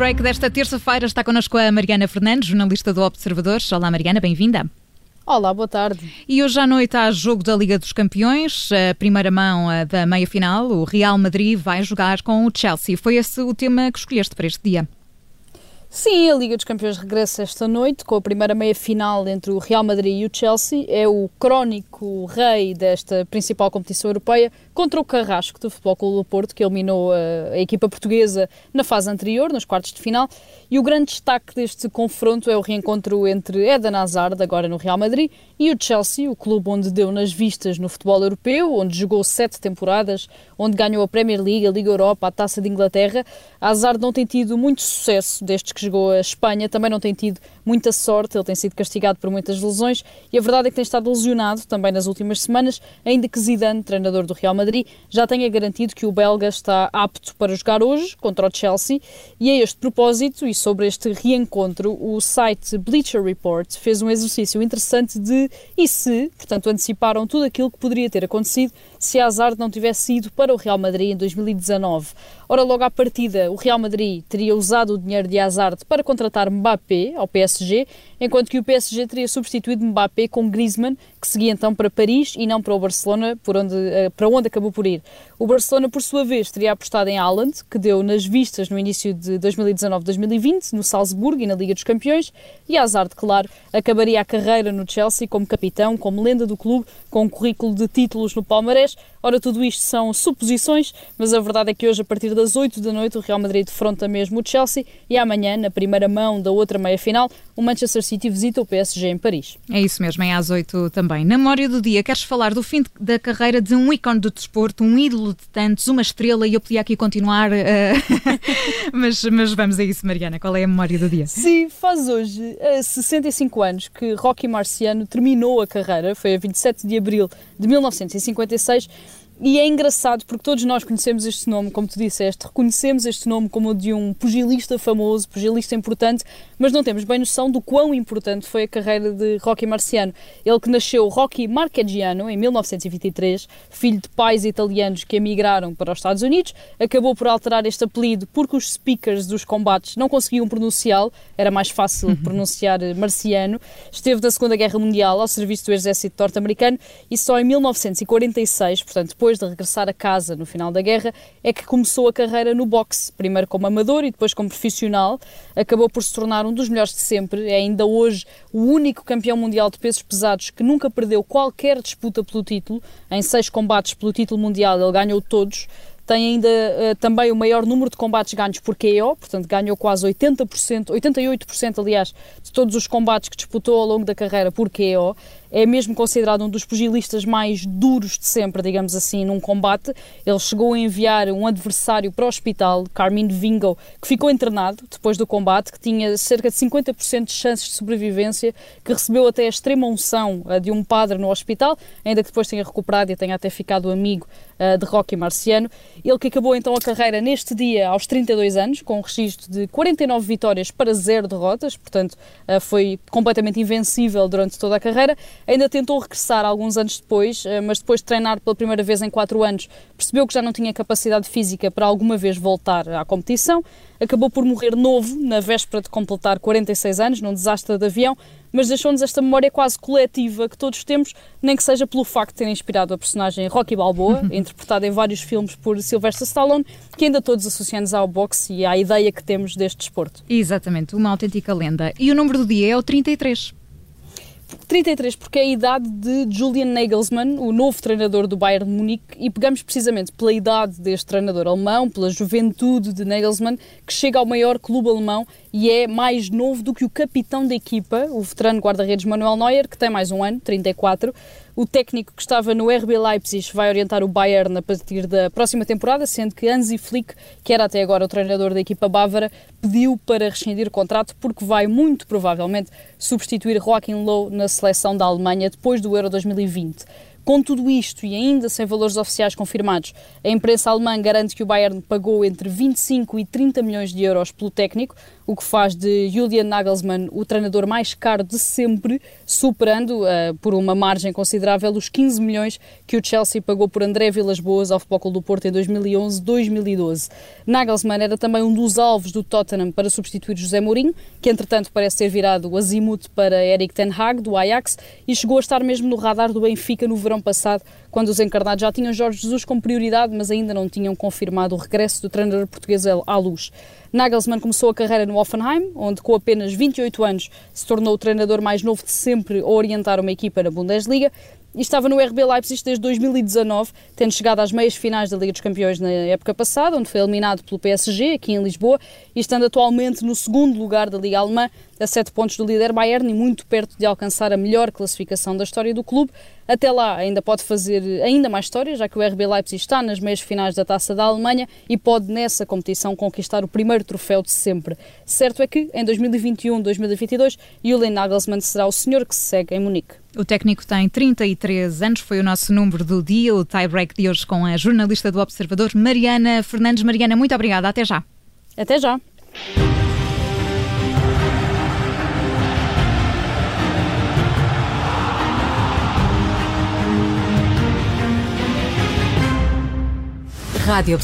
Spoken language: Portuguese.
break desta terça-feira está connosco a Mariana Fernandes, jornalista do Observador. Olá, Mariana, bem-vinda. Olá, boa tarde. E hoje à noite há jogo da Liga dos Campeões, a primeira mão da meia-final. O Real Madrid vai jogar com o Chelsea. Foi esse o tema que escolheste para este dia? Sim, a Liga dos Campeões regressa esta noite com a primeira meia-final entre o Real Madrid e o Chelsea. É o crónico rei desta principal competição europeia contra o Carrasco do Futebol Clube do Porto, que eliminou a, a equipa portuguesa na fase anterior, nos quartos de final. E o grande destaque deste confronto é o reencontro entre Eden Hazard, agora no Real Madrid, e o Chelsea, o clube onde deu nas vistas no futebol europeu, onde jogou sete temporadas, onde ganhou a Premier League, a Liga Europa, a Taça de Inglaterra. Hazard não tem tido muito sucesso desde que jogou a Espanha, também não tem tido muita sorte, ele tem sido castigado por muitas lesões e a verdade é que tem estado lesionado também nas últimas semanas, ainda que Zidane, treinador do Real Madrid, já tenha garantido que o belga está apto para jogar hoje contra o Chelsea e a este propósito e sobre este reencontro, o site Bleacher Report fez um exercício interessante de e se, portanto, anteciparam tudo aquilo que poderia ter acontecido se Hazard não tivesse ido para o Real Madrid em 2019. Ora, logo à partida, o Real Madrid teria usado o dinheiro de Hazard para contratar Mbappé ao PSG, enquanto que o PSG teria substituído Mbappé com Griezmann, que seguia então para Paris e não para o Barcelona, por onde, eh, para onde acabou por ir. O Barcelona, por sua vez, teria apostado em Haaland, que deu nas vistas no início de 2019-2020, no Salzburgo e na Liga dos Campeões, e Hazard, claro, acabaria a carreira no Chelsea como capitão, como lenda do clube, com um currículo de títulos no Palmarés. Ora, tudo isto são suposições, mas a verdade é que hoje, a partir das 8 da noite, o Real Madrid defronta mesmo o Chelsea e amanhã, na primeira mão da outra meia-final, o Manchester City visita o PSG em Paris. É isso mesmo, é às 8 também. Na memória do dia, queres falar do fim da carreira de um ícone do desporto, um ídolo de tantos, uma estrela, e eu podia aqui continuar, uh... mas, mas vamos a isso, Mariana. Qual é a memória do dia? Sim, faz hoje uh, 65 anos que Rocky Marciano terminou a carreira, foi a 27 de abril de 1956 e é engraçado porque todos nós conhecemos este nome, como tu disseste, reconhecemos este nome como o de um pugilista famoso, pugilista importante, mas não temos bem noção do quão importante foi a carreira de Rocky Marciano. Ele que nasceu Rocky Marchegiano em 1923, filho de pais italianos que emigraram para os Estados Unidos, acabou por alterar este apelido porque os speakers dos combates não conseguiam pronunciá-lo, era mais fácil pronunciar Marciano. Esteve da Segunda Guerra Mundial ao serviço do exército norte-americano e só em 1946, portanto depois depois de regressar a casa no final da guerra, é que começou a carreira no boxe, primeiro como amador e depois como profissional. Acabou por se tornar um dos melhores de sempre, é ainda hoje o único campeão mundial de pesos pesados que nunca perdeu qualquer disputa pelo título. Em seis combates pelo título mundial, ele ganhou todos tem ainda uh, também o maior número de combates ganhos por KO, portanto ganhou quase 80%, 88% aliás, de todos os combates que disputou ao longo da carreira por KO é mesmo considerado um dos pugilistas mais duros de sempre, digamos assim, num combate. Ele chegou a enviar um adversário para o hospital, Carmine Vingo, que ficou internado depois do combate, que tinha cerca de 50% de chances de sobrevivência, que recebeu até a extrema unção de um padre no hospital, ainda que depois tenha recuperado e tenha até ficado amigo uh, de Rocky Marciano. Ele que acabou então a carreira neste dia aos 32 anos, com um registro de 49 vitórias para zero derrotas, portanto uh, foi completamente invencível durante toda a carreira. Ainda tentou regressar alguns anos depois, eh, mas depois de treinar pela primeira vez em 4 anos, percebeu que já não tinha capacidade física para alguma vez voltar à competição. Acabou por morrer novo, na véspera de completar 46 anos, num desastre de avião, mas deixou-nos esta memória quase coletiva que todos temos, nem que seja pelo facto de ter inspirado a personagem Rocky Balboa, interpretada em vários filmes por Sylvester Stallone, que ainda todos associamos ao boxe e à ideia que temos deste desporto. Exatamente, uma autêntica lenda. E o número do dia é o 33. 33, porque é a idade de Julian Nagelsmann, o novo treinador do Bayern de Munique, e pegamos precisamente pela idade deste treinador alemão, pela juventude de Nagelsmann, que chega ao maior clube alemão e é mais novo do que o capitão da equipa, o veterano guarda-redes Manuel Neuer, que tem mais um ano, 34. O técnico que estava no RB Leipzig vai orientar o Bayern a partir da próxima temporada, sendo que Hansi Flick, que era até agora o treinador da equipa bávara, pediu para rescindir o contrato porque vai muito provavelmente substituir Joachim Low na seleção da Alemanha depois do Euro 2020. Com tudo isto e ainda sem valores oficiais confirmados, a imprensa alemã garante que o Bayern pagou entre 25 e 30 milhões de euros pelo técnico, o que faz de Julian Nagelsmann o treinador mais caro de sempre, superando uh, por uma margem considerável os 15 milhões que o Chelsea pagou por André Vilas-Boas ao Futebol do Porto em 2011-2012. Nagelsmann era também um dos alvos do Tottenham para substituir José Mourinho, que entretanto parece ter virado o azimuth para Eric Ten Hag, do Ajax, e chegou a estar mesmo no radar do Benfica no verão passado, quando os encarnados já tinham Jorge Jesus como prioridade, mas ainda não tinham confirmado o regresso do treinador português à luz. Nagelsmann começou a carreira no Offenheim, onde com apenas 28 anos se tornou o treinador mais novo de sempre a orientar uma equipa na Bundesliga e estava no RB Leipzig desde 2019, tendo chegado às meias finais da Liga dos Campeões na época passada, onde foi eliminado pelo PSG, aqui em Lisboa, e estando atualmente no segundo lugar da Liga Alemã, a sete pontos do líder Bayern e muito perto de alcançar a melhor classificação da história do clube. Até lá ainda pode fazer ainda mais história, já que o RB Leipzig está nas meias finais da Taça da Alemanha e pode nessa competição conquistar o primeiro troféu de sempre. Certo é que em 2021-2022 Julian Nagelsmann será o senhor que se segue em Munique. O técnico tem 33 anos, foi o nosso número do dia, o tie-break de hoje com a jornalista do Observador, Mariana Fernandes. Mariana, muito obrigada, até já. Até já. Radio